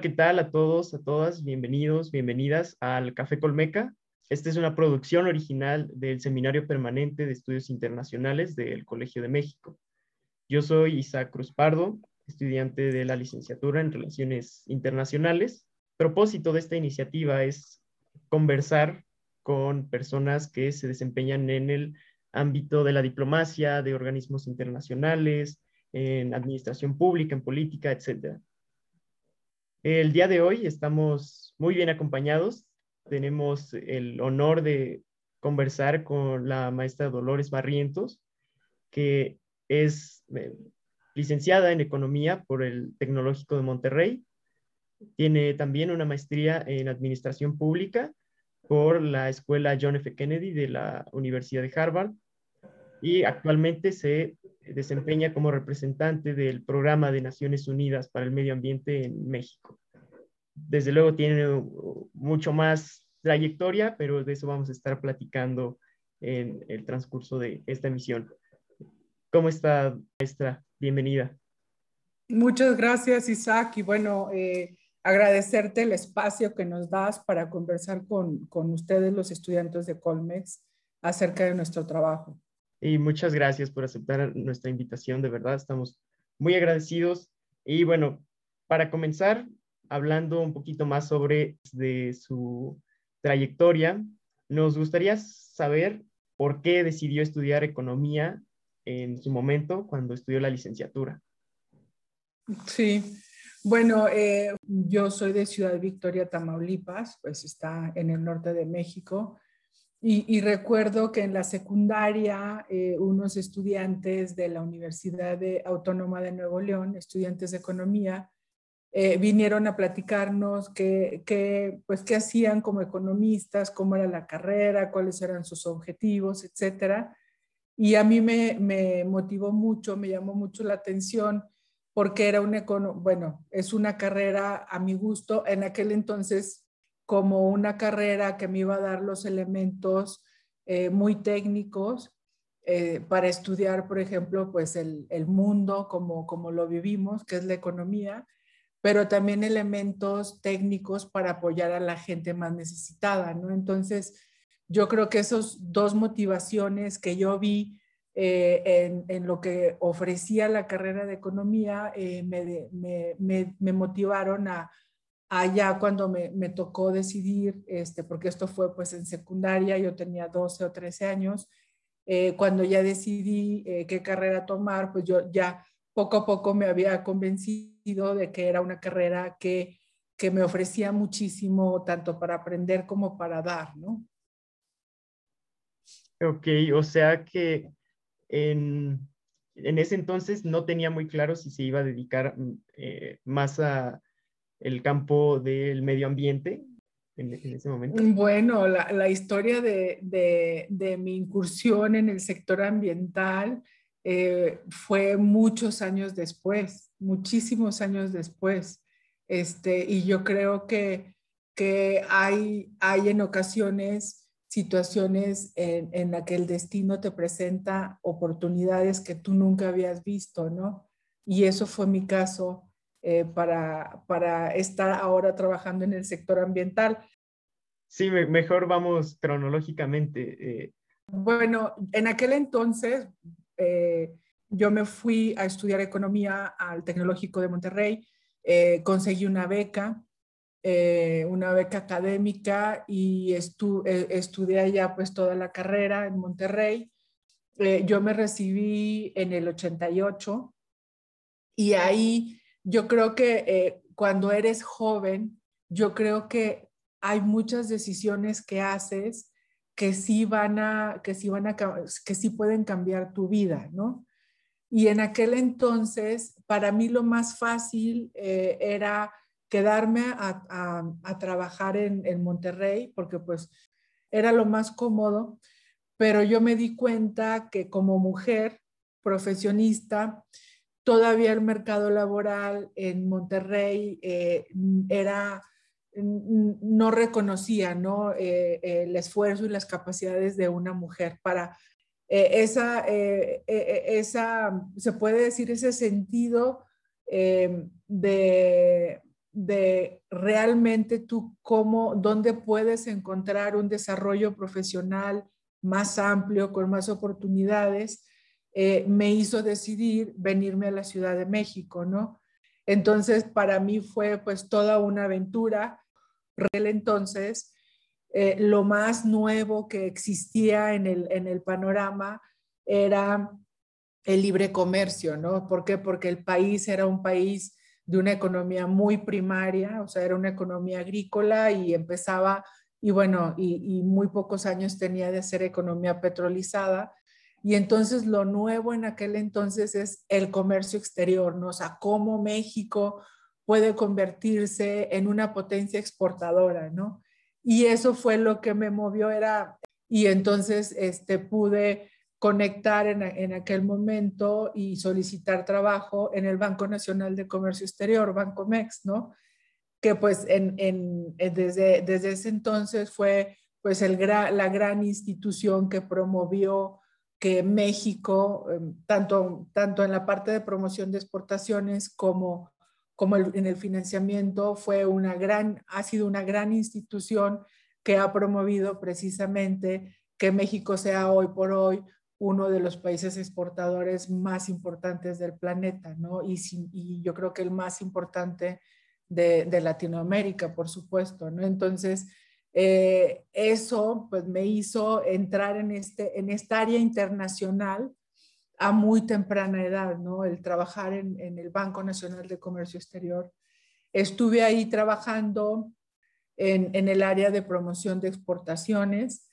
¿qué tal a todos, a todas? Bienvenidos, bienvenidas al Café Colmeca. Esta es una producción original del Seminario Permanente de Estudios Internacionales del Colegio de México. Yo soy Isaac Cruz Pardo, estudiante de la licenciatura en Relaciones Internacionales. Propósito de esta iniciativa es conversar con personas que se desempeñan en el ámbito de la diplomacia, de organismos internacionales, en administración pública, en política, etc. El día de hoy estamos muy bien acompañados. Tenemos el honor de conversar con la maestra Dolores Barrientos, que es eh, licenciada en Economía por el Tecnológico de Monterrey. Tiene también una maestría en Administración Pública por la Escuela John F. Kennedy de la Universidad de Harvard y actualmente se desempeña como representante del Programa de Naciones Unidas para el Medio Ambiente en México. Desde luego tiene mucho más trayectoria, pero de eso vamos a estar platicando en el transcurso de esta emisión. ¿Cómo está, maestra? Bienvenida. Muchas gracias, Isaac. Y bueno, eh, agradecerte el espacio que nos das para conversar con, con ustedes, los estudiantes de Colmex, acerca de nuestro trabajo. Y muchas gracias por aceptar nuestra invitación, de verdad, estamos muy agradecidos. Y bueno, para comenzar, hablando un poquito más sobre de su trayectoria, nos gustaría saber por qué decidió estudiar economía en su momento cuando estudió la licenciatura. Sí, bueno, eh, yo soy de Ciudad Victoria, Tamaulipas, pues está en el norte de México. Y, recuerdo que en la secundaria eh, unos estudiantes de la Universidad Autónoma de Nuevo León, estudiantes de economía, eh, vinieron a platicarnos qué, pues, qué hacían como economistas, cómo era la carrera, cuáles eran sus objetivos, etcétera. Y a mí me, me motivó mucho, me llamó mucho la atención porque era una, bueno, es una carrera a mi gusto. En aquel entonces como una carrera que me iba a dar los elementos eh, muy técnicos eh, para estudiar, por ejemplo, pues el, el, mundo como, como lo vivimos, que es la economía, pero también elementos técnicos para apoyar a la gente más necesitada, ¿no? Entonces, yo creo que esas dos motivaciones que yo vi eh, en, en, lo que ofrecía la carrera de economía me, me, me, me motivaron a, allá cuando me, me, tocó decidir, este, porque esto fue pues en secundaria, yo tenía 12 o 13 años, eh, cuando ya decidí eh, qué carrera tomar, pues yo ya poco a poco me había convencido de que era una carrera que, que me ofrecía muchísimo, tanto para aprender como para dar, ¿no? Ok, o sea que en, en ese entonces no tenía muy claro si se iba a dedicar mm, eh, más a el campo del medio ambiente en, ese momento? Bueno, la, historia de, mi incursión en el sector ambiental eh, fue muchos años después, muchísimos años después. Este, y yo creo que, que hay, hay en ocasiones situaciones en, en las que el destino te presenta oportunidades que tú nunca habías visto, ¿no? Y eso fue mi caso eh, para, para estar ahora trabajando en el sector ambiental. Sí, mejor vamos cronológicamente. Eh. Bueno, en aquel entonces eh, yo me fui a estudiar economía al Tecnológico de Monterrey, conseguí una beca, una beca académica y estudié allá pues toda la carrera en Monterrey. yo me recibí en el 88 y ahí yo creo que eh, cuando eres joven, yo creo que hay muchas decisiones que haces que sí van a, que sí van a, que sí pueden cambiar tu vida, ¿no? Y en aquel entonces, para mí lo más fácil eh, era quedarme a, a, trabajar en, en, Monterrey, porque pues era lo más cómodo, pero yo me di cuenta que como mujer profesionista, todavía el mercado laboral en Monterrey eh, era, no reconocía ¿no? Eh, el esfuerzo y las capacidades de una mujer para eh, esa, esa, se puede decir, ese sentido de, de realmente tú cómo, dónde puedes encontrar un desarrollo profesional más amplio, con más oportunidades, eh, me hizo decidir venirme a la Ciudad de México, ¿no? Entonces, para mí fue pues toda una aventura. Entonces, eh, lo más nuevo que existía en el, en el panorama era el libre comercio, ¿no? ¿Por qué? Porque el país era un país de una economía muy primaria, o sea, era una economía agrícola y empezaba, y bueno, y, muy pocos años tenía de ser economía petrolizada. Y entonces lo nuevo en aquel entonces es el comercio exterior, ¿no? O sea, cómo México puede convertirse en una potencia exportadora, ¿no? Y eso fue lo que me movió, era, y entonces este, pude conectar en, aquel momento y solicitar trabajo en el Banco Nacional de Comercio Exterior, Banco MEX, ¿no? Que pues en, desde, desde ese entonces fue pues el la gran institución que promovió que México, em, tanto, tanto en la parte de promoción de exportaciones como, como en el financiamiento, fue una gran, ha sido una gran institución que ha promovido precisamente que México sea hoy por hoy uno de los países exportadores más importantes del planeta, ¿no? Y, y yo creo que el más importante de, de Latinoamérica, por supuesto, ¿no? Entonces, eh, eso pues me hizo entrar en, este, en esta área internacional a muy temprana edad, ¿no? El trabajar en, en el Banco Nacional de Comercio Exterior. Estuve ahí trabajando en, en el área de promoción de exportaciones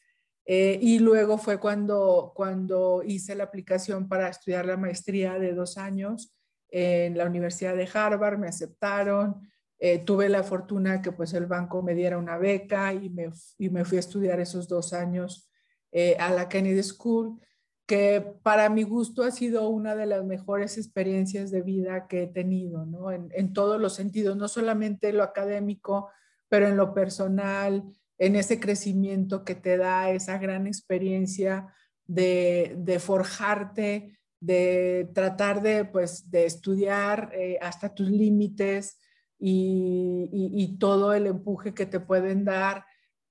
eh, y luego fue cuando, cuando hice la aplicación para estudiar la maestría de dos años en la Universidad de Harvard, me aceptaron, eh, tuve la fortuna que pues el banco me diera una beca y me, y me fui a estudiar esos dos años eh, a la Kennedy School, que para mi gusto ha sido una de las mejores experiencias de vida que he tenido, ¿no? En, en todos los sentidos, no solamente lo académico, pero en lo personal, en ese crecimiento que te da esa gran experiencia de, forjarte, de tratar de, pues, de estudiar eh, hasta tus límites y, todo el empuje que te pueden dar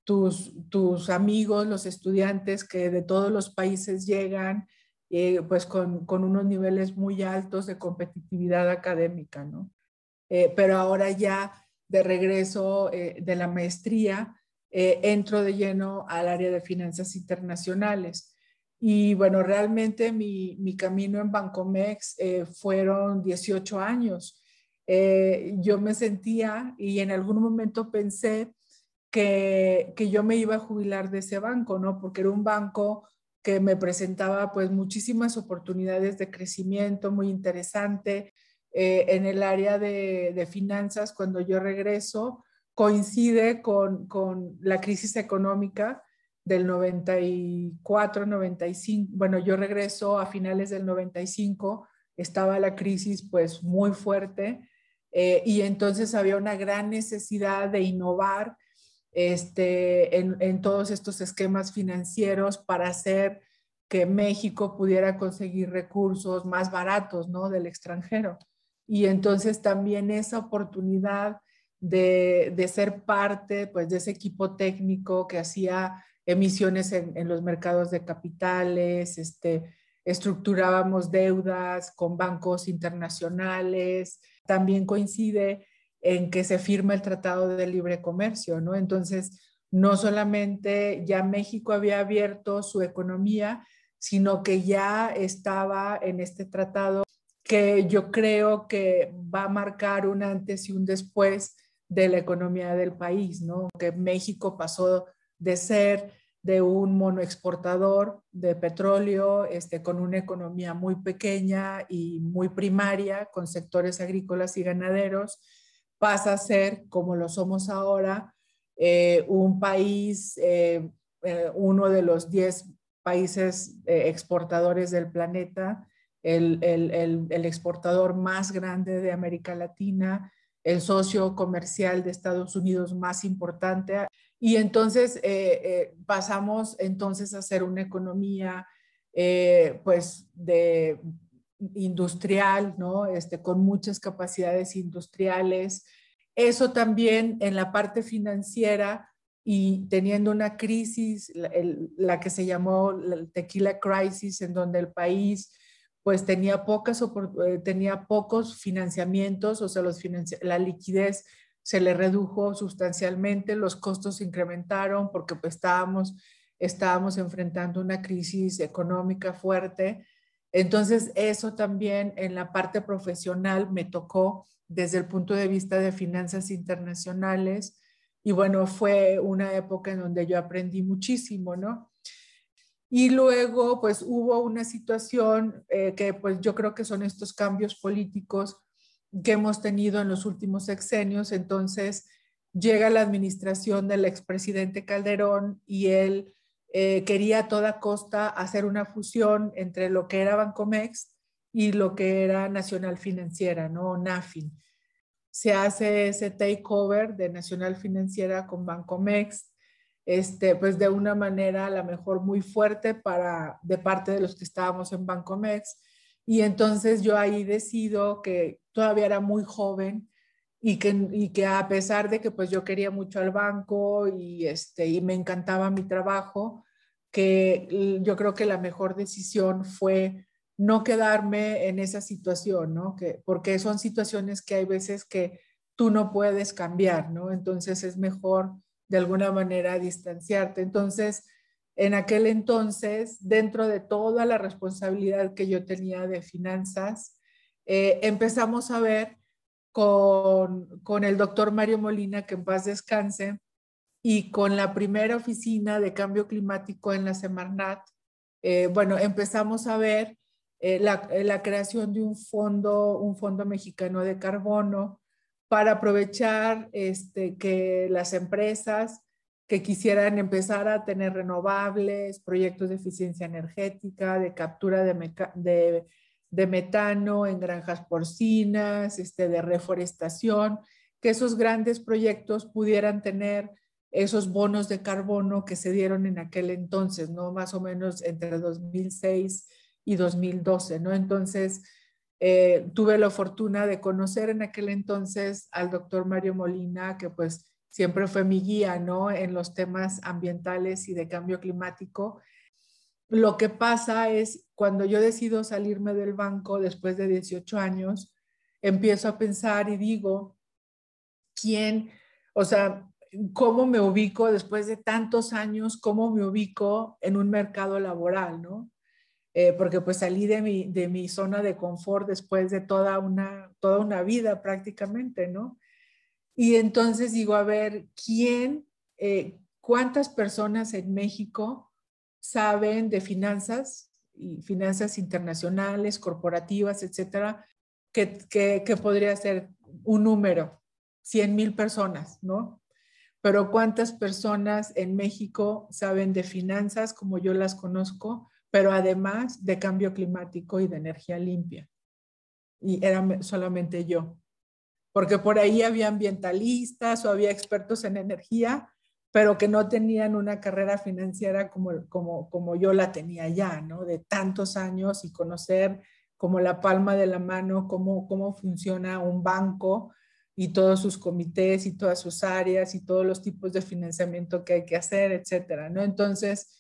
tus, tus amigos, los estudiantes que de todos los países llegan, eh, pues con, unos niveles muy altos de competitividad académica, ¿no? Eh, pero ahora ya de regreso de la maestría, eh, entro de lleno al área de finanzas internacionales. Y bueno, realmente mi, mi camino en Bancomex eh, fueron 18 años. Eh, yo me sentía y en algún momento pensé que, que, yo me iba a jubilar de ese banco, ¿no? Porque era un banco que me presentaba pues muchísimas oportunidades de crecimiento muy interesante. en el área de, de finanzas, cuando yo regreso, coincide con, con la crisis económica del 94, 95. Bueno, yo regreso a finales del 95, estaba la crisis pues muy fuerte eh, y entonces había una gran necesidad de innovar este, en, en, todos estos esquemas financieros para hacer que México pudiera conseguir recursos más baratos, ¿no? Del extranjero. Y entonces también esa oportunidad de, ser parte pues, de ese equipo técnico que hacía emisiones en, los mercados de capitales, este, estructurábamos deudas con bancos internacionales. También coincide en que se firma el Tratado de Libre Comercio, ¿no? Entonces, no solamente ya México había abierto su economía, sino que ya estaba en este tratado que yo creo que va a marcar un antes y un después de la economía del país, ¿no? Que México pasó de ser de un monoexportador de petróleo, este, con una economía muy pequeña y muy primaria, con sectores agrícolas y ganaderos, pasa a ser, como lo somos ahora, eh, un país, eh, eh, uno de los 10 países exportadores del planeta, el, el exportador más grande de América Latina, el socio comercial de Estados Unidos más importante. Y entonces eh, eh, pasamos entonces a ser una economía eh, pues de industrial, ¿no? Este, con muchas capacidades industriales Eso también en la parte financiera y teniendo una crisis, la, que se llamó el tequila crisis, en donde el país pues tenía, pocas, eh, tenía pocos financiamientos, o sea, los la liquidez se le redujo sustancialmente, los costos se incrementaron porque pues estábamos, estábamos enfrentando una crisis económica fuerte. Entonces, eso también en la parte profesional me tocó desde el punto de vista de finanzas internacionales. Y bueno, fue una época en donde yo aprendí muchísimo, ¿no? Y luego, pues hubo una situación eh, que pues yo creo que son estos cambios políticos que hemos tenido en los últimos sexenios. Entonces, llega la administración del expresidente Calderón y él eh, quería a toda costa hacer una fusión entre lo que era Bancomex y lo que era Nacional Financiera, ¿no? NAFIN. Se hace ese takeover de Nacional Financiera con Bancomex, este, pues de una manera a lo mejor muy fuerte para, de parte de los que estábamos en Bancomex. Y entonces yo ahí decido que todavía era muy joven y que, y que a pesar de que pues yo quería mucho al banco y, este, y me encantaba mi trabajo, que yo creo que la mejor decisión fue no quedarme en esa situación, ¿no? Que, porque son situaciones que hay veces que tú no puedes cambiar, ¿no? Entonces es mejor de alguna manera distanciarte. Entonces, en aquel entonces, dentro de toda la responsabilidad que yo tenía de finanzas, eh, empezamos a ver con, con el doctor Mario Molina, que en paz descanse, y con la primera oficina de cambio climático en la Semarnat, eh, bueno, empezamos a ver eh, la, la, creación de un fondo, un fondo mexicano de carbono, para aprovechar este, que las empresas que quisieran empezar a tener renovables, proyectos de eficiencia energética, de captura de, de, metano en granjas porcinas, este, de reforestación, que esos grandes proyectos pudieran tener esos bonos de carbono que se dieron en aquel entonces, ¿no? Más o menos entre 2006 y 2012, ¿no? Entonces, eh, tuve la fortuna de conocer en aquel entonces al doctor Mario Molina, que pues siempre fue mi guía, ¿no? En los temas ambientales y de cambio climático. Lo que pasa es cuando yo decido salirme del banco después de 18 años, empiezo a pensar y digo, ¿quién, o sea, cómo me ubico después de tantos años, cómo me ubico en un mercado laboral, ¿no? Eh, porque pues salí de mi, de mi zona de confort después de toda una, toda una vida prácticamente, ¿no? Y entonces digo, a ver, ¿quién, eh, cuántas personas en México saben de finanzas y finanzas internacionales, corporativas, etcétera, que, que, podría ser un número, 100 mil personas, ¿no? Pero cuántas personas en México saben de finanzas como yo las conozco, pero además de cambio climático y de energía limpia. Y era solamente yo porque por ahí había ambientalistas o había expertos en energía, pero que no tenían una carrera financiera como, como, como yo la tenía ya, ¿no? De tantos años y conocer como la palma de la mano cómo, cómo funciona un banco y todos sus comités y todas sus áreas y todos los tipos de financiamiento que hay que hacer, etcétera, ¿no? Entonces,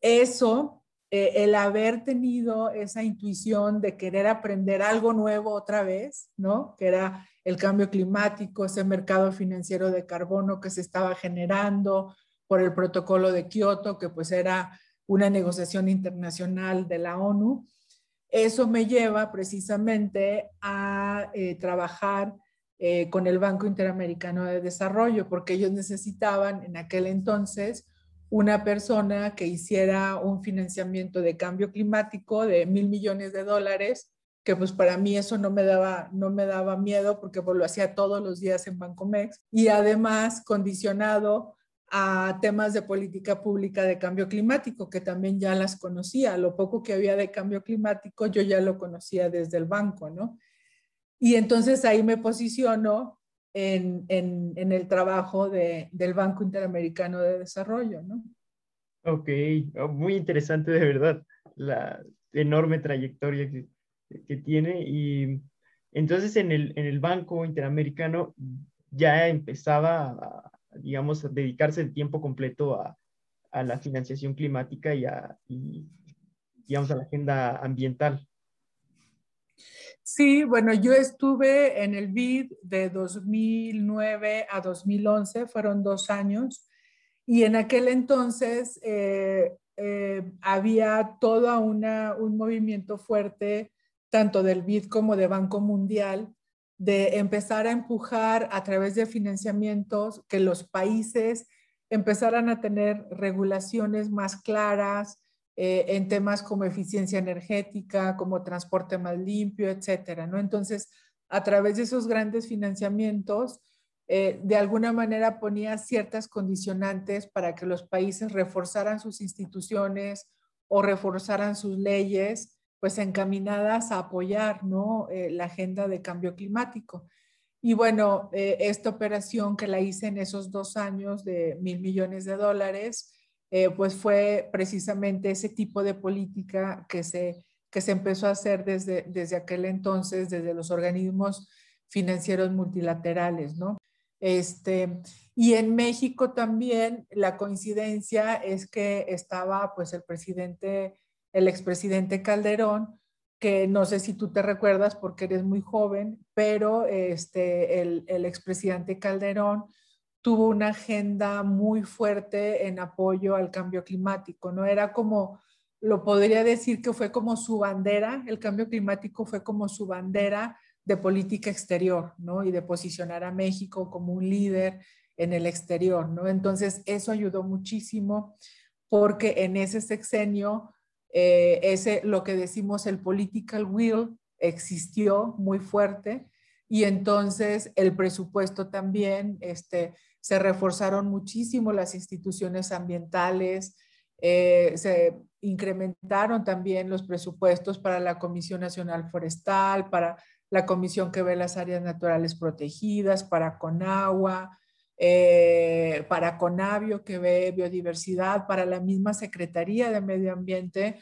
eso, eh, el haber tenido esa intuición de querer aprender algo nuevo otra vez, ¿no? Que era el cambio climático, ese mercado financiero de carbono que se estaba generando por el protocolo de Kioto, que pues era una negociación internacional de la ONU. Eso me lleva precisamente a eh, trabajar eh, con el Banco Interamericano de Desarrollo, porque ellos necesitaban en aquel entonces una persona que hiciera un financiamiento de cambio climático de mil millones de dólares que pues para mí eso no me daba, no me daba miedo porque pues, lo hacía todos los días en Bancomex y además condicionado a temas de política pública de cambio climático, que también ya las conocía. Lo poco que había de cambio climático yo ya lo conocía desde el banco, ¿no? Y entonces ahí me posiciono en, en, en el trabajo de, del Banco Interamericano de Desarrollo, ¿no? Ok, oh, muy interesante de verdad la enorme trayectoria que, que tiene. Y entonces en el, en el Banco Interamericano ya empezaba, a, digamos, a dedicarse el tiempo completo a, a la financiación climática y a, digamos, a la agenda ambiental. Sí, bueno, yo estuve en el BID de 2009 a 2011, fueron dos años, y en aquel entonces eh, eh, había todo un movimiento fuerte, tanto del BID como de Banco Mundial, de empezar a empujar a través de financiamientos que los países empezaran a tener regulaciones más claras eh, en temas como eficiencia energética, como transporte más limpio, etcétera, ¿no? Entonces, a través de esos grandes financiamientos, eh, de alguna manera ponía ciertas condicionantes para que los países reforzaran sus instituciones o reforzaran sus leyes pues encaminadas a apoyar ¿no? Eh, la agenda de cambio climático. Y bueno, esta operación que la hice en esos dos años de mil millones de dólares, eh, pues fue precisamente ese tipo de política que se, que se empezó a hacer desde, desde aquel entonces, desde los organismos financieros multilaterales, ¿no? Este, y en México también la coincidencia es que estaba pues el presidente el expresidente Calderón, que no sé si tú te recuerdas porque eres muy joven, pero este, el, el expresidente Calderón tuvo una agenda muy fuerte en apoyo al cambio climático, ¿no? Era como, lo podría decir que fue como su bandera, el cambio climático fue como su bandera de política exterior, ¿no? Y de posicionar a México como un líder en el exterior, ¿no? Entonces, eso ayudó muchísimo porque en ese sexenio eh, ese, lo que decimos el political will existió muy fuerte y entonces el presupuesto también, este, se reforzaron muchísimo las instituciones ambientales, eh, se incrementaron también los presupuestos para la Comisión Nacional Forestal, para la Comisión que ve las áreas naturales protegidas, para Conagua, eh, para Conavio, que ve biodiversidad, para la misma Secretaría de Medio Ambiente,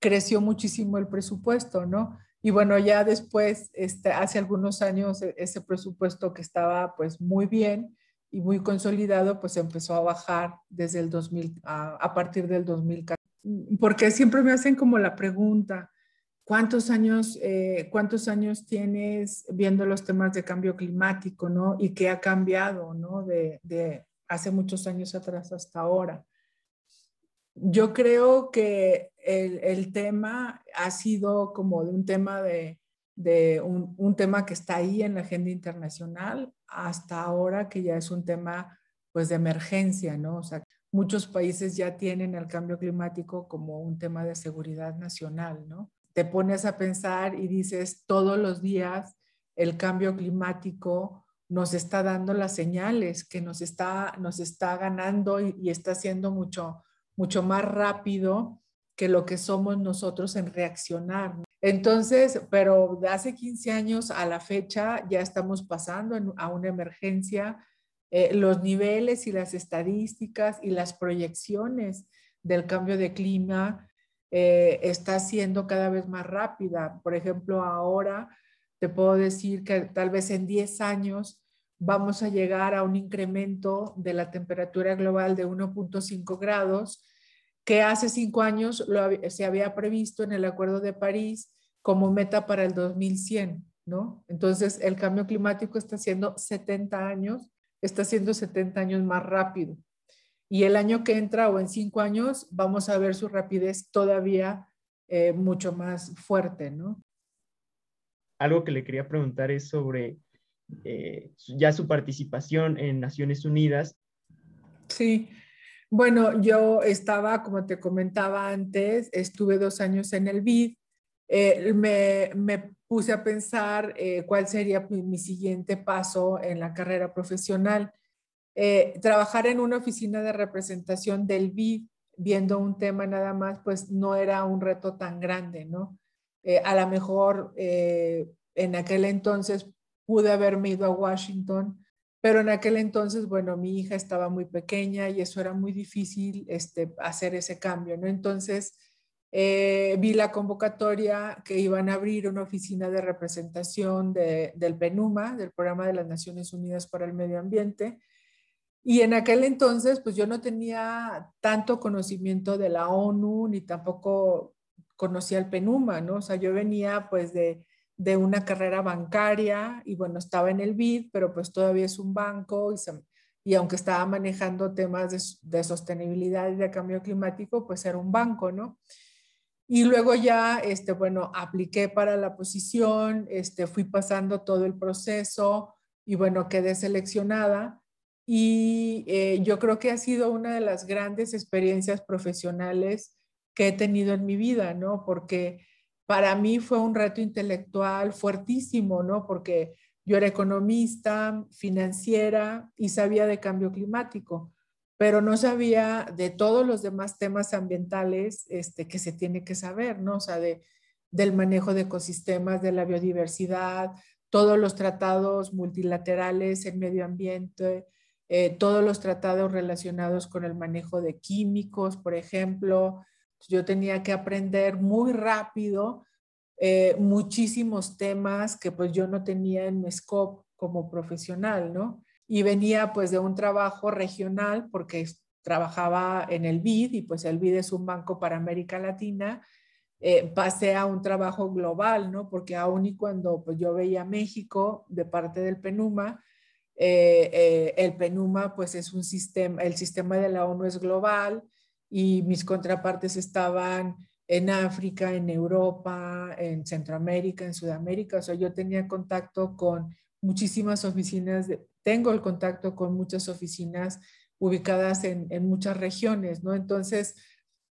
creció muchísimo el presupuesto, ¿no? Y bueno, ya después, este, hace algunos años, e, ese presupuesto que estaba pues muy bien y muy consolidado, pues empezó a bajar desde el 2000, a, a partir del 2014. Porque siempre me hacen como la pregunta, ¿Cuántos años, eh, ¿Cuántos años tienes viendo los temas de cambio climático, no? Y qué ha cambiado, ¿no? De, de hace muchos años atrás hasta ahora. Yo creo que el, el tema ha sido como de un tema de, de un, un, tema que está ahí en la agenda internacional hasta ahora que ya es un tema pues de emergencia, ¿no? O sea, muchos países ya tienen el cambio climático como un tema de seguridad nacional, ¿no? te pones a pensar y dices, todos los días el cambio climático nos está dando las señales, que nos está, nos está ganando y, está siendo mucho, mucho más rápido que lo que somos nosotros en reaccionar. Entonces, pero de hace 15 años a la fecha ya estamos pasando a una emergencia. Eh, los niveles y las estadísticas y las proyecciones del cambio de clima eh, está siendo cada vez más rápida. Por ejemplo, ahora te puedo decir que tal vez en 10 años vamos a llegar a un incremento de la temperatura global de 1.5 grados, que hace cinco años se había previsto en el Acuerdo de París como meta para el 2100, ¿no? Entonces, el cambio climático está siendo 70 años, está siendo 70 años más rápido y el año que entra o en cinco años vamos a ver su rapidez todavía eh, mucho más fuerte, ¿no? Algo que le quería preguntar es sobre eh, ya su participación en Naciones Unidas. Sí, bueno, yo estaba, como te comentaba antes, estuve dos años en el BID. Eh, me, puse a pensar cuál sería mi siguiente paso en la carrera profesional eh, trabajar en una oficina de representación del BID viendo un tema nada más, pues no era un reto tan grande, ¿no? Eh, a lo mejor eh, en aquel entonces pude haberme ido a Washington, pero en aquel entonces, bueno, mi hija estaba muy pequeña y eso era muy difícil este, hacer ese cambio, ¿no? Entonces, eh, vi la convocatoria que iban a abrir una oficina de representación del PENUMA, del Programa de las Naciones Unidas para el Medio Ambiente. Y en aquel entonces, pues yo no tenía tanto conocimiento de la ONU, ni tampoco conocía el PENUMA, ¿no? O sea, yo venía pues de, de una carrera bancaria y bueno, estaba en el BID, pero pues todavía es un banco y, aunque estaba manejando temas de, de, sostenibilidad y de cambio climático, pues era un banco, ¿no? Y luego ya, este, bueno, apliqué para la posición, este, fui pasando todo el proceso y bueno, quedé seleccionada. Y eh, yo creo que ha sido una de las grandes experiencias profesionales que he tenido en mi vida, ¿no? Porque para mí fue un reto intelectual fuertísimo, ¿no? Porque yo era economista, financiera y sabía de cambio climático pero no sabía de todos los demás temas ambientales este, que se tiene que saber, ¿no? O sea, de, del manejo de ecosistemas, de la biodiversidad, todos los tratados multilaterales en medio ambiente, eh, todos los tratados relacionados con el manejo de químicos, por ejemplo. Yo tenía que aprender muy rápido eh, muchísimos temas que pues yo no tenía en mi scope como profesional, ¿no? y venía pues de un trabajo regional porque trabajaba en el BID y pues el BID es un banco para América Latina. Eh, pasé a un trabajo global, ¿no? Porque aún y cuando pues yo veía México de parte del PENUMA, eh, eh, el PENUMA pues es un sistema, el sistema de la ONU es global y mis contrapartes estaban en África, en Europa, en Centroamérica, en Sudamérica. O sea, yo tenía contacto con muchísimas oficinas tengo el contacto con muchas oficinas ubicadas en, muchas regiones, ¿no? Entonces,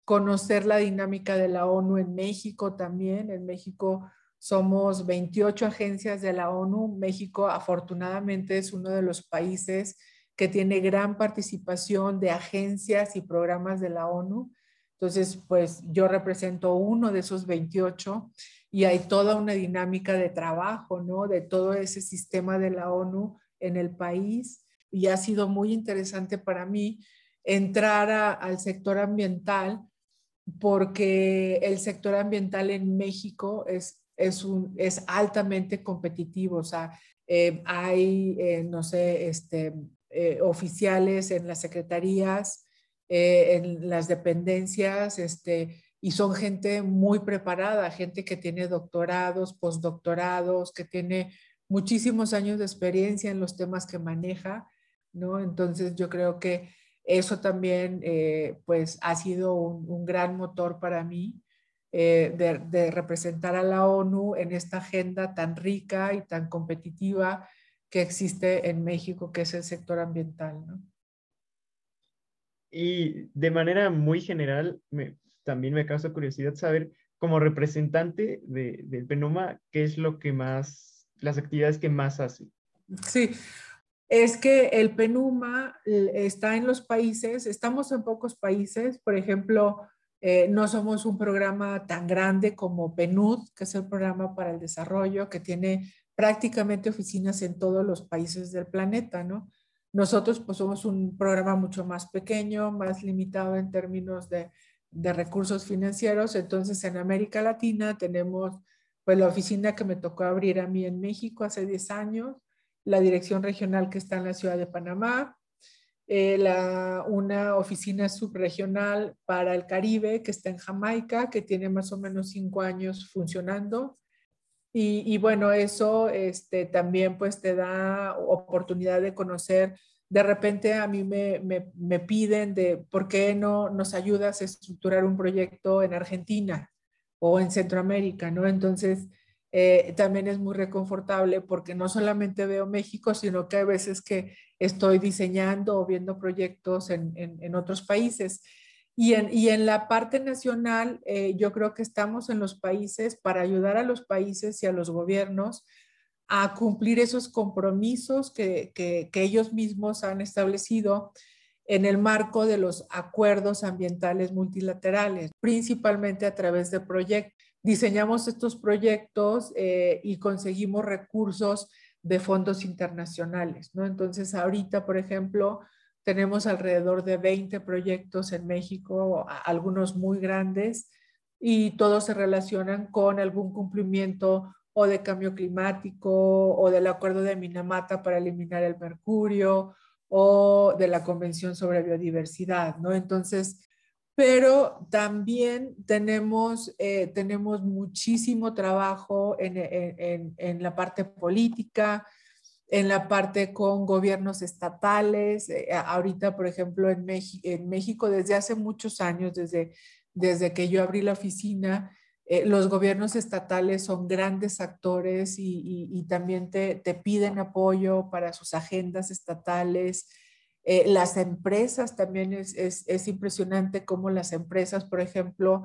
conocer la dinámica de la ONU en México también. En México somos 28 agencias de la ONU. México afortunadamente es uno de los países que tiene gran participación de agencias y programas de la ONU. Entonces, pues yo represento uno de esos 28 y hay toda una dinámica de trabajo, ¿no? De todo ese sistema de la ONU en el país y ha sido muy interesante para mí entrar al sector ambiental porque el sector ambiental en México es, es, un, es altamente competitivo. O sea, eh, hay, eh, no sé, este, eh, oficiales en las secretarías, en las dependencias, este, y son gente muy preparada, gente que tiene doctorados, postdoctorados, que tiene muchísimos años de experiencia en los temas que maneja, ¿no? Entonces yo creo que eso también eh, pues ha sido un, gran motor para mí eh, de, representar a la ONU en esta agenda tan rica y tan competitiva que existe en México, que es el sector ambiental, ¿no? Y de manera muy general, también me causa curiosidad saber, como representante de, del PENOMA, ¿qué es lo que más las actividades que más hace. Sí, es que el PENUMA está en los países, estamos en pocos países, por ejemplo, eh, no somos un programa tan grande como PNUD, que es el programa para el desarrollo, que tiene prácticamente oficinas en todos los países del planeta, ¿no? Nosotros pues somos un programa mucho más pequeño, más limitado en términos de, de recursos financieros, entonces en América Latina tenemos pues la oficina que me tocó abrir a mí en México hace 10 años, la dirección regional que está en la ciudad de Panamá, eh, la, una oficina subregional para el Caribe que está en Jamaica, que tiene más o menos cinco años funcionando. Y, y, bueno, eso este, también pues te da oportunidad de conocer. De repente a mí me, me, me piden de por qué no nos ayudas a estructurar un proyecto en Argentina o en Centroamérica, ¿no? Entonces, eh, también es muy reconfortable porque no solamente veo México, sino que hay veces que estoy diseñando o viendo proyectos en, en, otros países. Y en, y en, la parte nacional, eh, yo creo que estamos en los países para ayudar a los países y a los gobiernos a cumplir esos compromisos que, que, ellos mismos han establecido en el marco de los acuerdos ambientales multilaterales, principalmente a través de proyectos. Diseñamos estos proyectos eh, y conseguimos recursos de fondos internacionales, ¿no? Entonces, ahorita, por ejemplo, tenemos alrededor de 20 proyectos en México, algunos muy grandes, y todos se relacionan con algún cumplimiento o de cambio climático o del acuerdo de Minamata para eliminar el mercurio o de la Convención sobre Biodiversidad, ¿no? Entonces, pero también tenemos, eh, tenemos muchísimo trabajo en, en, en, la parte política, en la parte con gobiernos estatales. Eh, ahorita, por ejemplo, en, en México, desde hace muchos años, desde, desde que yo abrí la oficina, eh, los gobiernos estatales son grandes actores y, también te, piden apoyo para sus agendas estatales. Eh, las empresas también es, es, impresionante cómo las empresas, por ejemplo,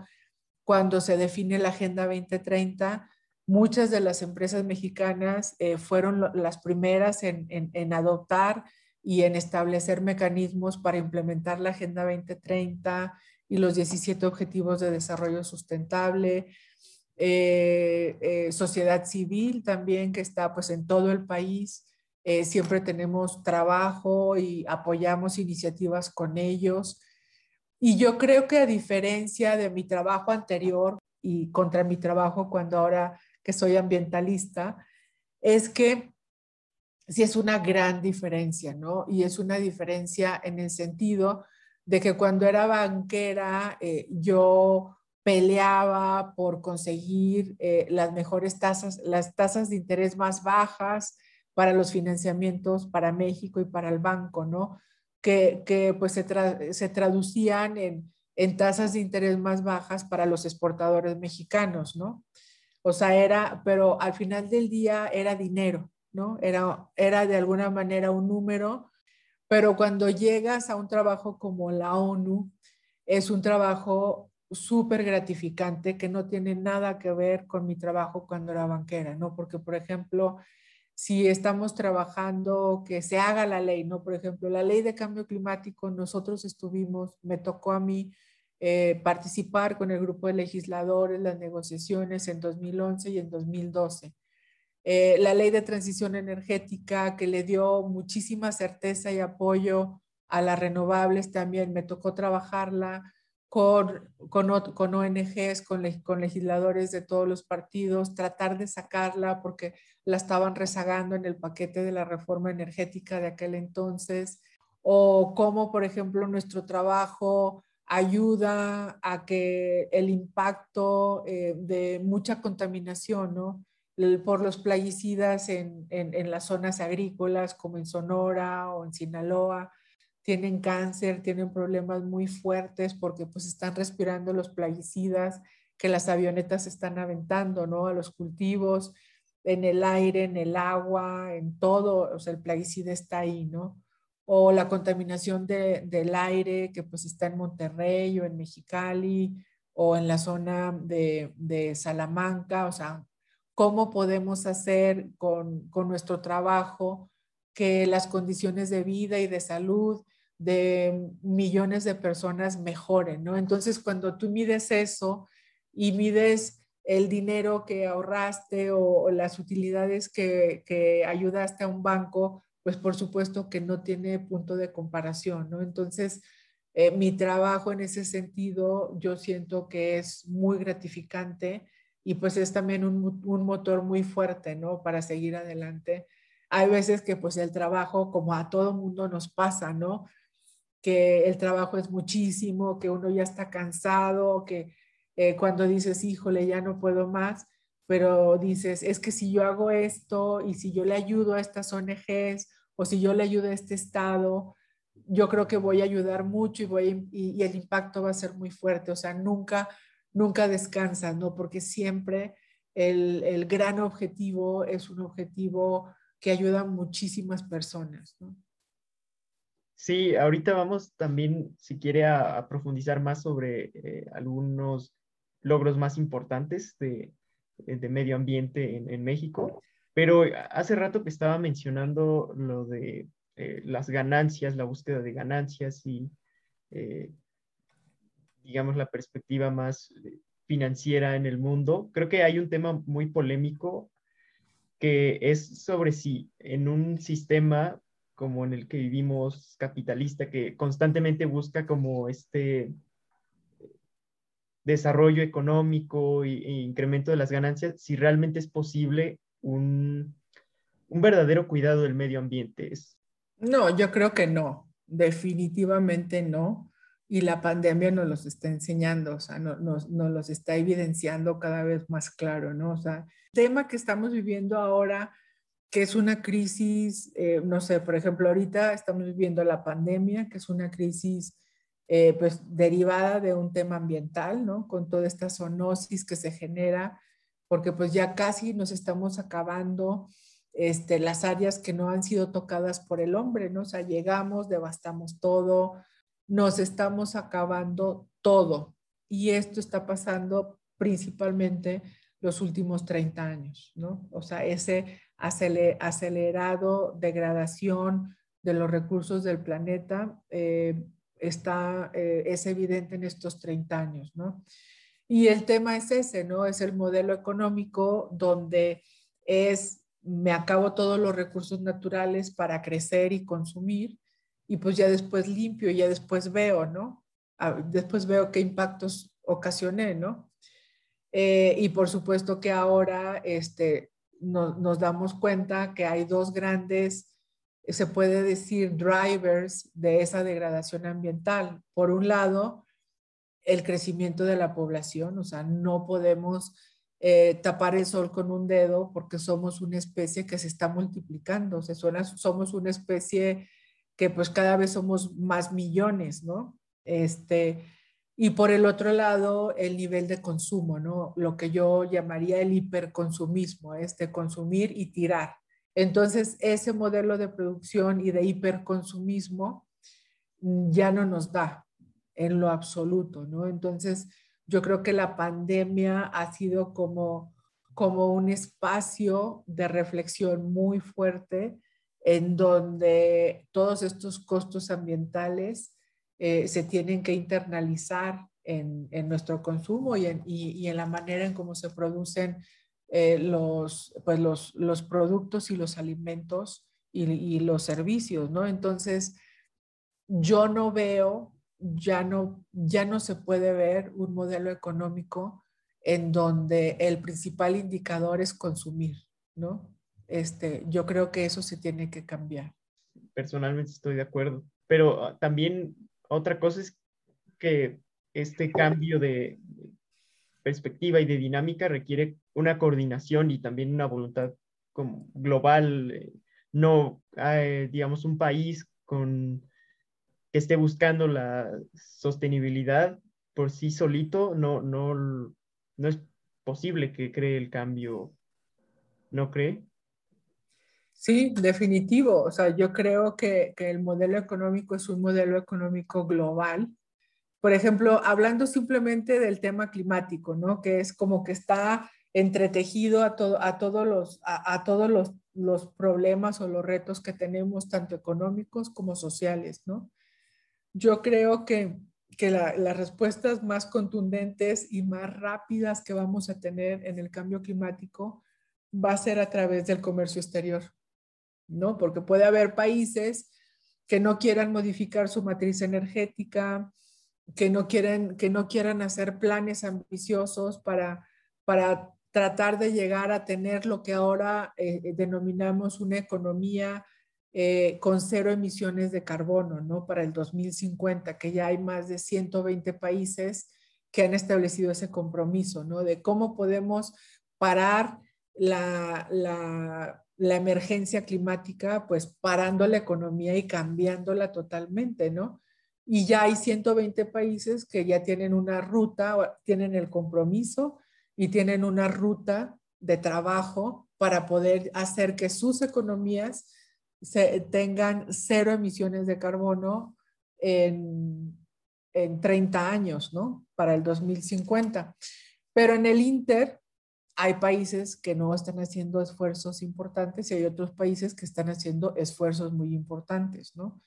cuando se define la Agenda 2030, muchas de las empresas mexicanas eh, fueron las primeras en, adoptar y en establecer mecanismos para implementar la Agenda 2030 y los 17 Objetivos de Desarrollo Sustentable, eh, eh, sociedad civil también que está pues en todo el país. Siempre tenemos trabajo y apoyamos iniciativas con ellos. Y yo creo que a diferencia de mi trabajo anterior y contra mi trabajo cuando ahora que soy ambientalista, es que sí es una gran diferencia, ¿no? Y es una diferencia en el sentido de que cuando era banquera, eh, yo peleaba por conseguir eh, las mejores tasas, las tasas de interés más bajas para los financiamientos para México y para el banco, ¿no? Que, que pues se, se traducían en, en, tasas de interés más bajas para los exportadores mexicanos, ¿no? O sea, era, pero al final del día era dinero, ¿no? Era, era de alguna manera un número pero cuando llegas a un trabajo como la ONU, es un trabajo súper gratificante que no tiene nada que ver con mi trabajo cuando era banquera, ¿no? Porque, por ejemplo, si estamos trabajando que se haga la ley, ¿no? Por ejemplo, la ley de cambio climático, nosotros estuvimos, me tocó a mí eh, participar con el grupo de legisladores, las negociaciones en 2011 y en 2012. Eh, la ley de transición energética que le dio muchísima certeza y apoyo a las renovables también. Me tocó trabajarla con, con, ONGs, con, con, legisladores de todos los partidos, tratar de sacarla porque la estaban rezagando en el paquete de la reforma energética de aquel entonces, o cómo, por ejemplo, nuestro trabajo ayuda a que el impacto eh, de mucha contaminación, ¿no? por los plaguicidas en, las zonas agrícolas como en Sonora o en Sinaloa. Tienen cáncer, tienen problemas muy fuertes porque pues están respirando los plaguicidas que las avionetas están aventando, ¿no? A los cultivos, en el aire, en el agua, en todo, o sea, el plaguicida está ahí, ¿no? O la contaminación del aire que pues está en Monterrey o en Mexicali o en la zona de, de Salamanca, o sea, cómo podemos hacer con, nuestro trabajo que las condiciones de vida y de salud de millones de personas mejoren, ¿no? Entonces, cuando tú mides eso y mides el dinero que ahorraste o, las utilidades que, ayudaste a un banco, pues por supuesto que no tiene punto de comparación, ¿no? Entonces, eh, mi trabajo en ese sentido, yo siento que es muy gratificante y pues es también un, un, motor muy fuerte, ¿no? Para seguir adelante. Hay veces que pues el trabajo, como a todo mundo nos pasa, ¿no? Que el trabajo es muchísimo, que uno ya está cansado, que eh, cuando dices, híjole, ya no puedo más, pero dices, es que si yo hago esto y si yo le ayudo a estas ONGs o si yo le ayudo a este Estado, yo creo que voy a ayudar mucho y, el impacto va a ser muy fuerte. O sea, nunca nunca descansa, ¿no? Porque siempre el, gran objetivo es un objetivo que ayuda a muchísimas personas, ¿no? Sí, ahorita vamos también, si quiere, a, profundizar más sobre eh, algunos logros más importantes de, medio ambiente en, México, pero hace rato que estaba mencionando lo de eh, las ganancias, la búsqueda de ganancias y eh, digamos, la perspectiva más eh, financiera en el mundo, creo que hay un tema muy polémico que es sobre si en un sistema como en el que vivimos capitalista, que constantemente busca como este, desarrollo económico e, incremento de las ganancias si realmente es posible un, un verdadero cuidado del medio ambiente. No, yo creo que no, definitivamente no. Y la pandemia nos los está enseñando, o sea, nos, nos, los está evidenciando cada vez más claro, ¿no? O sea, tema que estamos viviendo ahora, que es una crisis, eh, no sé, por ejemplo, ahorita estamos viviendo la pandemia, que es una crisis eh, pues derivada de un tema ambiental, ¿no? Con toda esta zoonosis que se genera, porque pues ya casi nos estamos acabando este, las áreas que no han sido tocadas por el hombre, ¿no? O sea, llegamos, devastamos todo, nos estamos acabando todo. Y esto está pasando principalmente los últimos 30 años, ¿no? O sea, ese acelerado degradación de los recursos del planeta eh, está, eh, es evidente en estos 30 años, ¿no? Y el tema es ese, ¿no? Es el modelo económico donde es, me acabo todos los recursos naturales para crecer y consumir y pues ya después limpio, ya después veo, ¿no? Después veo qué impactos ocasioné, ¿no? Eh, y por supuesto que ahora este, nos damos cuenta que hay dos grandes se puede decir, drivers de esa degradación ambiental. Por un lado, el crecimiento de la población, o sea, no podemos eh, tapar el sol con un dedo porque somos una especie que se está multiplicando, o sea, somos una especie que pues cada vez somos más millones, ¿no? Este, y por el otro lado, el nivel de consumo, ¿no? Lo que yo llamaría el hiperconsumismo, este consumir y tirar. Entonces, ese modelo de producción y de hiperconsumismo mm, ya no nos da en lo absoluto, ¿no? Entonces, yo creo que la pandemia ha sido como, como un espacio de reflexión muy fuerte en donde todos estos costos ambientales eh, se tienen que internalizar en, nuestro consumo y en, y en, la manera en cómo se producen eh, los, pues los, los, productos y los alimentos y, y, los servicios, ¿no? Entonces, yo no veo, ya no, ya no se puede ver un modelo económico en donde el principal indicador es consumir, ¿no? Este, yo creo que eso se tiene que cambiar. Personalmente estoy de acuerdo, pero ah, también otra cosa es que este cambio de, perspectiva y de dinámica requiere una coordinación y también una voluntad global, eh, no, eh, digamos, un país que esté buscando la sostenibilidad por sí solito, no, no, no es posible que cree el cambio, ¿no cree? Sí, definitivo. O sea, yo creo que, que, el modelo económico es un modelo económico global por ejemplo, hablando simplemente del tema climático, ¿no? Que es como que está entretejido a, todo, a todos, los, a, todos los, los, problemas o los retos que tenemos, tanto económicos como sociales, ¿no? Yo creo que, que las respuestas más contundentes y más rápidas que vamos a tener en el cambio climático va a ser a través del comercio exterior, ¿no? Porque puede haber países que no quieran modificar su matriz energética, que no quieren, que no quieran hacer planes ambiciosos para, para tratar de llegar a tener lo que ahora eh, denominamos una economía eh, con cero emisiones de carbono, ¿no? Para el 2050, que ya hay más de 120 países que han establecido ese compromiso, ¿no? De cómo podemos parar la, la, la emergencia climática, pues parando la economía y cambiándola totalmente, ¿no? Y ya hay 120 países que ya tienen una ruta, tienen el compromiso y tienen una ruta de trabajo para poder hacer que sus economías tengan cero emisiones de carbono en, en 30 años, ¿no? Para el 2050. Pero en el Inter hay países que no están haciendo esfuerzos importantes y hay otros países que están haciendo esfuerzos muy importantes, ¿no?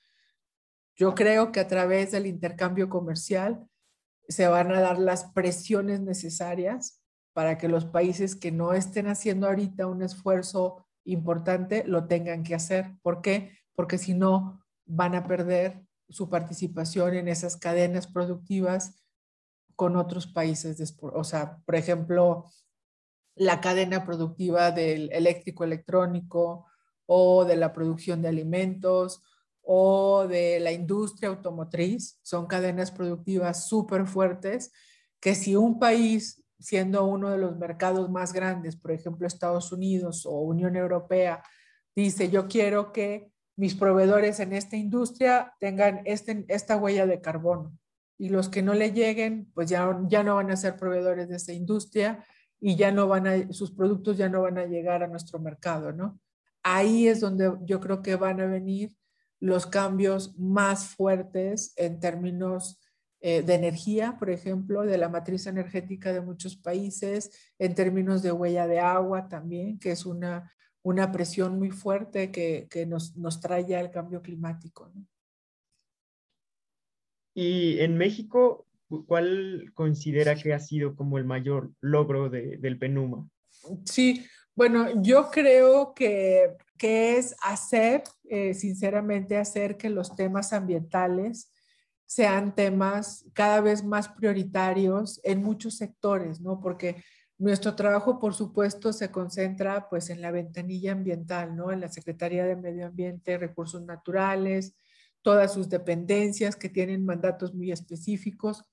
Yo creo que a través del intercambio comercial se van a dar las presiones necesarias para que los países que no estén haciendo ahorita un esfuerzo importante lo tengan que hacer. ¿Por qué? Porque si no, van a perder su participación en esas cadenas productivas con otros países. O sea, por ejemplo, la cadena productiva del eléctrico electrónico o de la producción de alimentos o de la industria automotriz. Son cadenas productivas súper fuertes que si un país, siendo uno de los mercados más grandes, por ejemplo Estados Unidos o Unión Europea, dice yo quiero que mis proveedores en esta industria tengan este, esta huella de carbono y los que no le lleguen, pues ya, ya no van a ser proveedores de esa industria y ya no van a, sus productos ya no van a llegar a nuestro mercado, ¿no? Ahí es donde yo creo que van a venir los cambios más fuertes en términos eh, de energía, por ejemplo, de la matriz energética de muchos países, en términos de huella de agua también, que es una, una presión muy fuerte que, que nos, nos, trae ya el cambio climático. ¿no? Y en México, ¿cuál considera que ha sido como el mayor logro de, del PENUMA? Sí, bueno, yo creo que, que es hacer, eh, sinceramente, hacer que los temas ambientales sean temas cada vez más prioritarios en muchos sectores, ¿no? Porque nuestro trabajo, por supuesto, se concentra pues en la ventanilla ambiental, ¿no? En la Secretaría de Medio Ambiente, Recursos Naturales, todas sus dependencias que tienen mandatos muy específicos,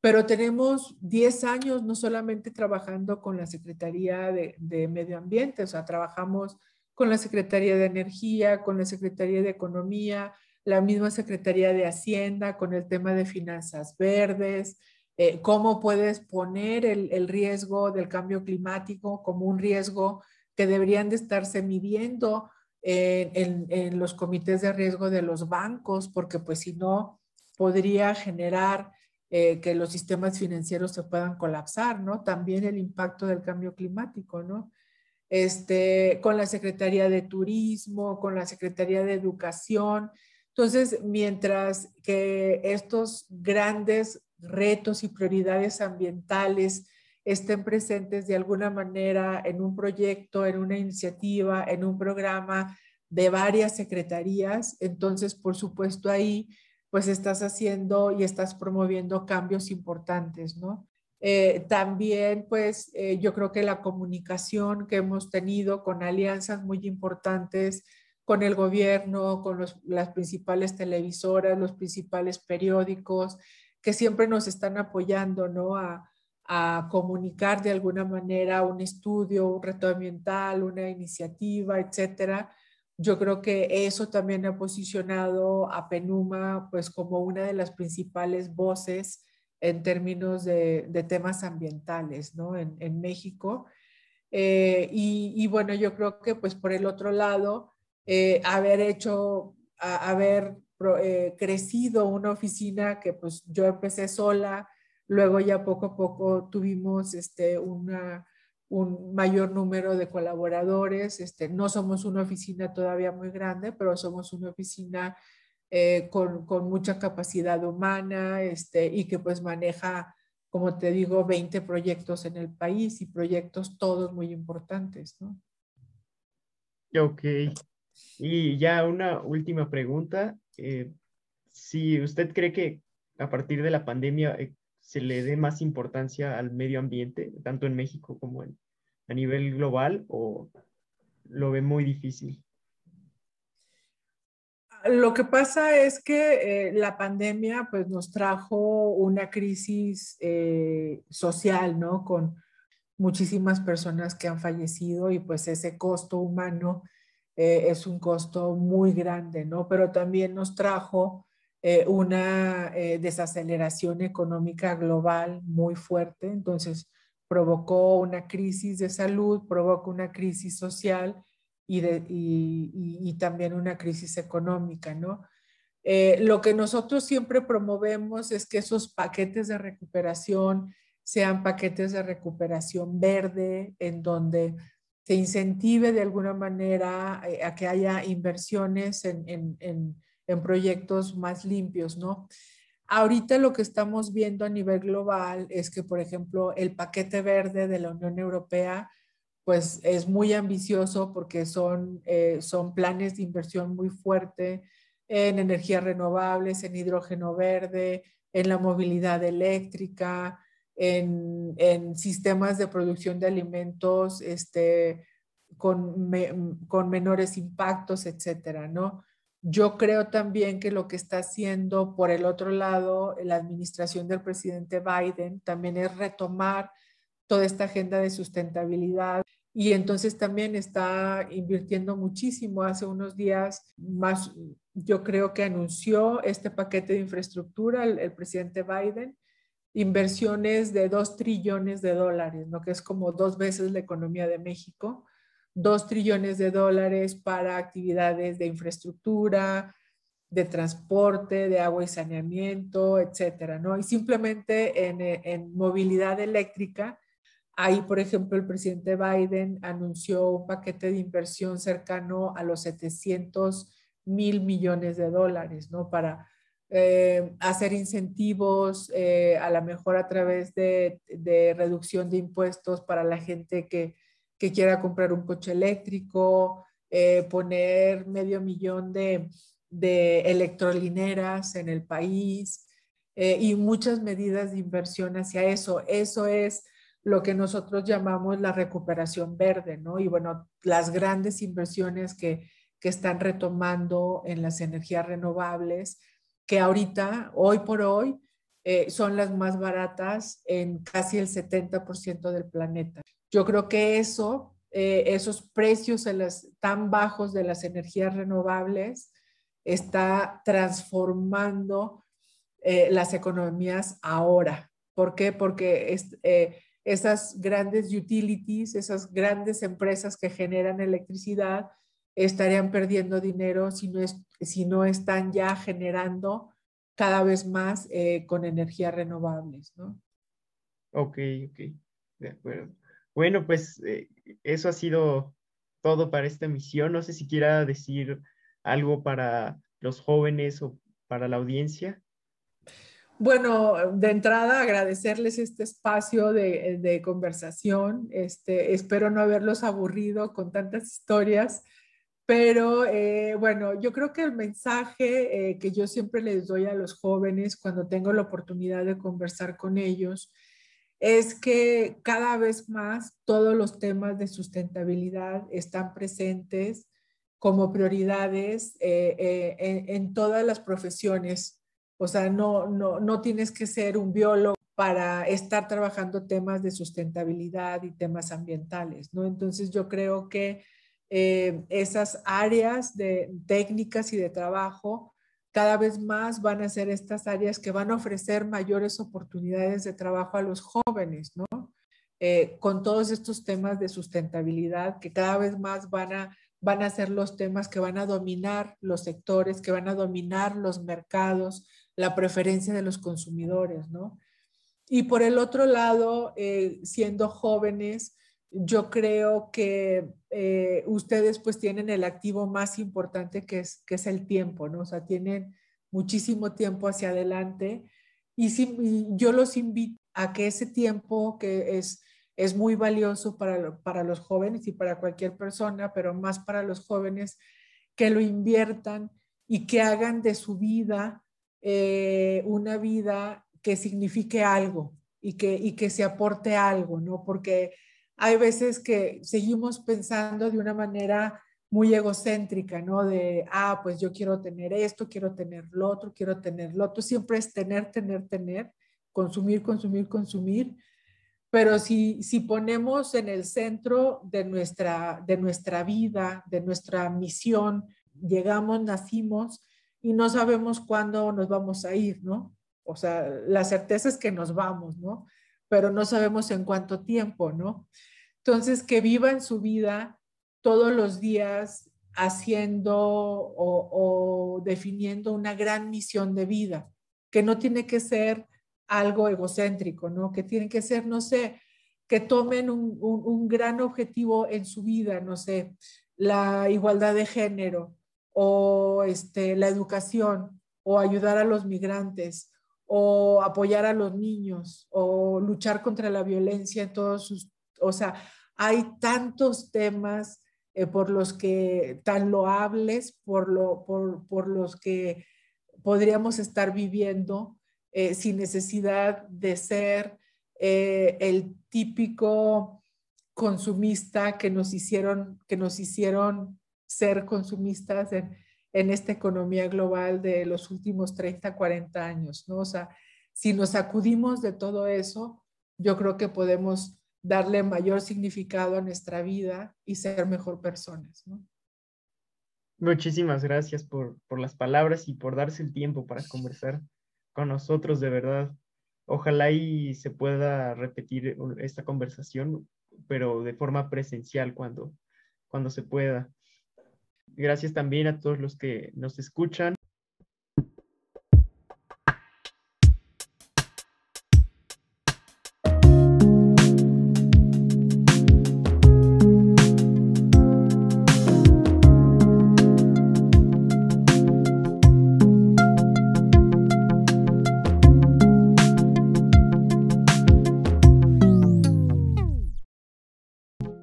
pero tenemos 10 años no solamente trabajando con la Secretaría de, de, Medio Ambiente, o sea, trabajamos con la Secretaría de Energía, con la Secretaría de Economía, la misma Secretaría de Hacienda, con el tema de finanzas verdes, eh, cómo puedes poner el, riesgo del cambio climático como un riesgo que deberían de estarse midiendo en, en, en los comités de riesgo de los bancos, porque pues si no, podría generar eh, que los sistemas financieros se puedan colapsar, ¿no? También el impacto del cambio climático, ¿no? Este, con la Secretaría de Turismo, con la Secretaría de Educación. Entonces, mientras que estos grandes retos y prioridades ambientales estén presentes de alguna manera en un proyecto, en una iniciativa, en un programa de varias secretarías, entonces, por supuesto, ahí pues estás haciendo y estás promoviendo cambios importantes, ¿no? Eh, también, pues, eh, yo creo que la comunicación que hemos tenido con alianzas muy importantes con el gobierno, con las principales televisoras, los principales periódicos, que siempre nos están apoyando, ¿no? A, a comunicar de alguna manera un estudio, un reto ambiental, una iniciativa, etcétera, yo creo que eso también ha posicionado a Penuma pues como una de las principales voces en términos de, temas ambientales, ¿no? En, México. Eh, y, bueno, yo creo que pues por el otro lado, eh, haber hecho, haber eh, crecido una oficina que pues yo empecé sola, luego ya poco a poco tuvimos este, una, un mayor número de colaboradores. Este, no somos una oficina todavía muy grande, pero somos una oficina eh, con, mucha capacidad humana este, y que pues maneja, como te digo, 20 proyectos en el país y proyectos todos muy importantes. ¿no? Ok. Y ya una última pregunta. Eh, si usted cree que a partir de la pandemia eh, se le dé más importancia al medio ambiente, tanto en México como en, a nivel global, o lo ve muy difícil? Lo que pasa es que eh, la pandemia pues, nos trajo una crisis eh, social, ¿no? Con muchísimas personas que han fallecido y pues ese costo humano eh, es un costo muy grande, ¿no? Pero también nos trajo una desaceleración económica global muy fuerte, entonces provocó una crisis de salud, provocó una crisis social y, de, y, y, también una crisis económica, ¿no? Eh, lo que nosotros siempre promovemos es que esos paquetes de recuperación sean paquetes de recuperación verde, en donde se incentive de alguna manera a que haya inversiones en, en, en en proyectos más limpios, ¿no? Ahorita lo que estamos viendo a nivel global es que, por ejemplo, el paquete verde de la Unión Europea, pues es muy ambicioso porque son, eh, son planes de inversión muy fuerte en energías renovables, en hidrógeno verde, en la movilidad eléctrica, en, sistemas de producción de alimentos este, con, con menores impactos, etcétera, ¿no? Yo creo también que lo que está haciendo por el otro lado la administración del presidente Biden también es retomar toda esta agenda de sustentabilidad y entonces también está invirtiendo muchísimo. Hace unos días más, yo creo que anunció este paquete de infraestructura el, presidente Biden, inversiones de dos trillones de dólares, lo que es como dos veces la economía de México 2 trillones de dólares para actividades de infraestructura, de transporte, de agua y saneamiento, etcétera, ¿no? Y simplemente en, en, movilidad eléctrica, ahí, por ejemplo, el presidente Biden anunció un paquete de inversión cercano a los 700 mil millones de dólares, ¿no? Para eh, hacer incentivos, eh, a lo mejor a través de, de reducción de impuestos para la gente que quiera comprar un coche eléctrico, eh, poner medio millón de, electrolineras en el país y muchas medidas de inversión hacia eso. Eso es lo que nosotros llamamos la recuperación verde, ¿no? Y bueno, las grandes inversiones que, están retomando en las energías renovables, que ahorita, hoy por hoy, eh, son las más baratas en casi el 70% del planeta. Yo creo que eso, eh, esos precios tan bajos de las energías renovables, está transformando eh, las economías ahora. ¿Por qué? Porque eh, esas grandes utilities, esas grandes empresas que generan electricidad, estarían perdiendo dinero si no, si no están ya generando cada vez más con energías renovables, ¿no? Ok, ok, de acuerdo. Bueno, pues eh, eso ha sido todo para esta emisión. No sé si quiera decir algo para los jóvenes o para la audiencia. Bueno, de entrada agradecerles este espacio de, conversación. Este, espero no haberlos aburrido con tantas historias, pero eh, bueno, yo creo que el mensaje eh, que yo siempre les doy a los jóvenes cuando tengo la oportunidad de conversar con ellos es que cada vez más todos los temas de sustentabilidad están presentes como prioridades eh, en, todas las profesiones. O sea, no, no, tienes que ser un biólogo para estar trabajando temas de sustentabilidad y temas ambientales, ¿no? Entonces yo creo que eh, esas áreas de técnicas y de trabajo cada vez más van a ser estas áreas que van a ofrecer mayores oportunidades de trabajo a los jóvenes, ¿no? Eh, con todos estos temas de sustentabilidad que cada vez más van a, van a ser los temas que van a dominar los sectores, que van a dominar los mercados, la preferencia de los consumidores, ¿no? Y por el otro lado, eh, siendo jóvenes, yo creo que eh, ustedes pues tienen el activo más importante que es, que es el tiempo, ¿no? O sea, tienen muchísimo tiempo hacia adelante y, si, yo los invito a que ese tiempo que es, es muy valioso para, para los jóvenes y para cualquier persona, pero más para los jóvenes, que lo inviertan y que hagan de su vida eh, una vida que signifique algo y que, y que se aporte algo, ¿no? Porque hay veces que seguimos pensando de una manera muy egocéntrica, ¿no? De, ah, pues yo quiero tener esto, quiero tener lo otro, quiero tener lo otro. Siempre es tener, tener, tener, consumir, consumir, consumir. Pero si, si ponemos en el centro de nuestra, de nuestra vida, de nuestra misión, llegamos, nacimos y no sabemos cuándo nos vamos a ir, ¿no? O sea, la certeza es que nos vamos, ¿no? pero no sabemos en cuánto tiempo, ¿no? Entonces, que vivan su vida todos los días haciendo o, definiendo una gran misión de vida, que no tiene que ser algo egocéntrico, ¿no? Que tiene que ser, no sé, que tomen un, un, gran objetivo en su vida, no sé, la igualdad de género o este, la educación o ayudar a los migrantes o apoyar a los niños o luchar contra la violencia en todos sus, o sea, hay tantos temas eh, por los que tan loables, por, lo, por, por los que podríamos estar viviendo eh, sin necesidad de ser eh, el típico consumista que nos hicieron, que nos hicieron ser consumistas en, en esta economía global de los últimos 30, 40 años, ¿no? O sea, si nos acudimos de todo eso, yo creo que podemos darle mayor significado a nuestra vida y ser mejor personas, ¿no? Muchísimas gracias por, por las palabras y por darse el tiempo para conversar con nosotros, de verdad. Ojalá y se pueda repetir esta conversación, pero de forma presencial cuando, cuando se pueda. Gracias también a todos los que nos escuchan.